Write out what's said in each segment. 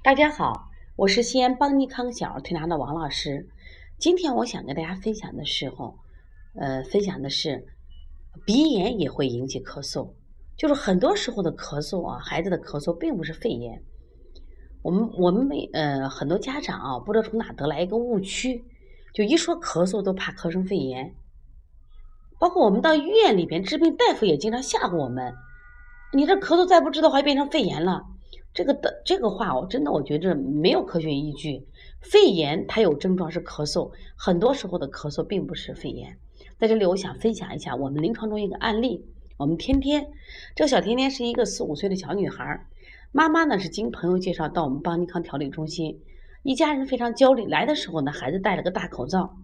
大家好，我是西安邦尼康小儿推拿的王老师。今天我想跟大家分享的时候，呃，分享的是鼻炎也会引起咳嗽，就是很多时候的咳嗽啊，孩子的咳嗽并不是肺炎。我们我们没呃很多家长啊，不知道从哪得来一个误区，就一说咳嗽都怕咳成肺炎。包括我们到医院里边治病，大夫也经常吓唬我们：你这咳嗽再不治的话，变成肺炎了。这个的这个话，我真的我觉着没有科学依据。肺炎它有症状是咳嗽，很多时候的咳嗽并不是肺炎。在这里，我想分享一下我们临床中一个案例。我们天天，这个小天天是一个四五岁的小女孩，妈妈呢是经朋友介绍到我们邦尼康调理中心，一家人非常焦虑。来的时候呢，孩子戴了个大口罩。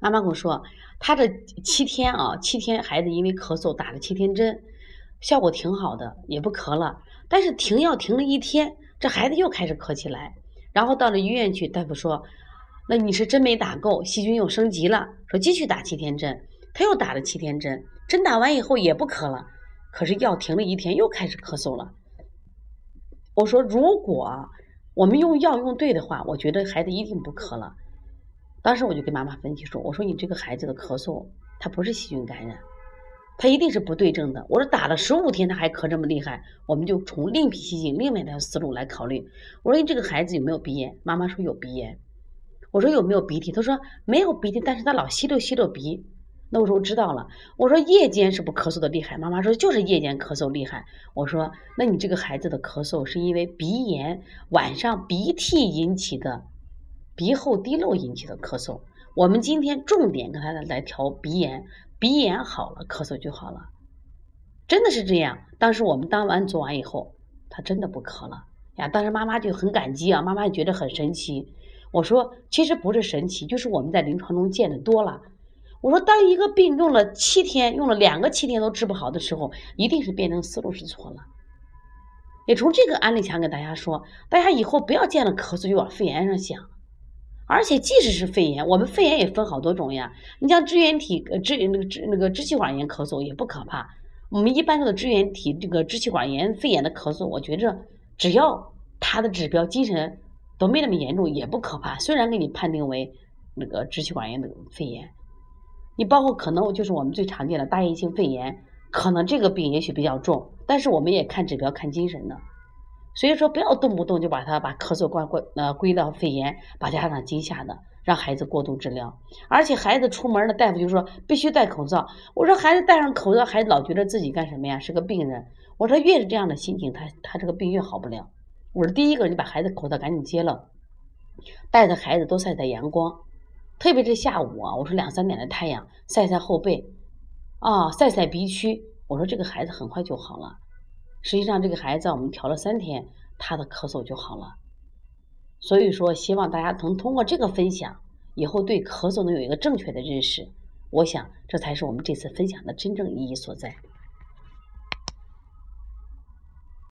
妈妈跟我说，她这七天啊，七天孩子因为咳嗽打了七天针，效果挺好的，也不咳了。但是停药停了一天，这孩子又开始咳起来，然后到了医院去，大夫说：“那你是针没打够，细菌又升级了，说继续打七天针。”他又打了七天针，针打完以后也不咳了，可是药停了一天，又开始咳嗽了。我说：“如果我们用药用对的话，我觉得孩子一定不咳了。”当时我就跟妈妈分析说：“我说你这个孩子的咳嗽，他不是细菌感染。”他一定是不对症的。我说打了十五天他还咳这么厉害，我们就从另辟蹊径、另外的思路来考虑。我说你这个孩子有没有鼻炎？妈妈说有鼻炎。我说有没有鼻涕？他说没有鼻涕，但是他老吸溜吸溜鼻。那我说我知道了。我说夜间是不咳嗽的厉害？妈妈说就是夜间咳嗽厉害。我说那你这个孩子的咳嗽是因为鼻炎晚上鼻涕引起的，鼻后滴漏引起的咳嗽。我们今天重点跟他来调鼻炎。鼻炎好了，咳嗽就好了，真的是这样。当时我们当完做完以后，他真的不咳了呀。当时妈妈就很感激啊，妈妈觉得很神奇。我说，其实不是神奇，就是我们在临床中见的多了。我说，当一个病用了七天，用了两个七天都治不好的时候，一定是辩证思路是错了。也从这个案例想给大家说，大家以后不要见了咳嗽就往肺炎上想。而且，即使是肺炎，我们肺炎也分好多种呀。你像支原体呃支那个支那个支气管炎咳嗽也不可怕。我们一般说的支原体这个支气管炎肺炎的咳嗽，我觉着只要它的指标精神都没那么严重，也不可怕。虽然给你判定为那个支气管炎的肺炎，你包括可能就是我们最常见的大叶性肺炎，可能这个病也许比较重，但是我们也看指标看精神的。所以说，不要动不动就把他把咳嗽关归呃归到肺炎，把家长惊吓的，让孩子过度治疗。而且孩子出门的大夫就说必须戴口罩。我说孩子戴上口罩，孩子老觉得自己干什么呀？是个病人。我说越是这样的心情，他他这个病越好不了。我说第一个，你把孩子口罩赶紧揭了，带着孩子多晒晒阳光，特别是下午啊，我说两三点的太阳晒晒后背，啊晒晒鼻区，我说这个孩子很快就好了。实际上，这个孩子我们调了三天，他的咳嗽就好了。所以说，希望大家能通过这个分享，以后对咳嗽能有一个正确的认识。我想，这才是我们这次分享的真正意义所在。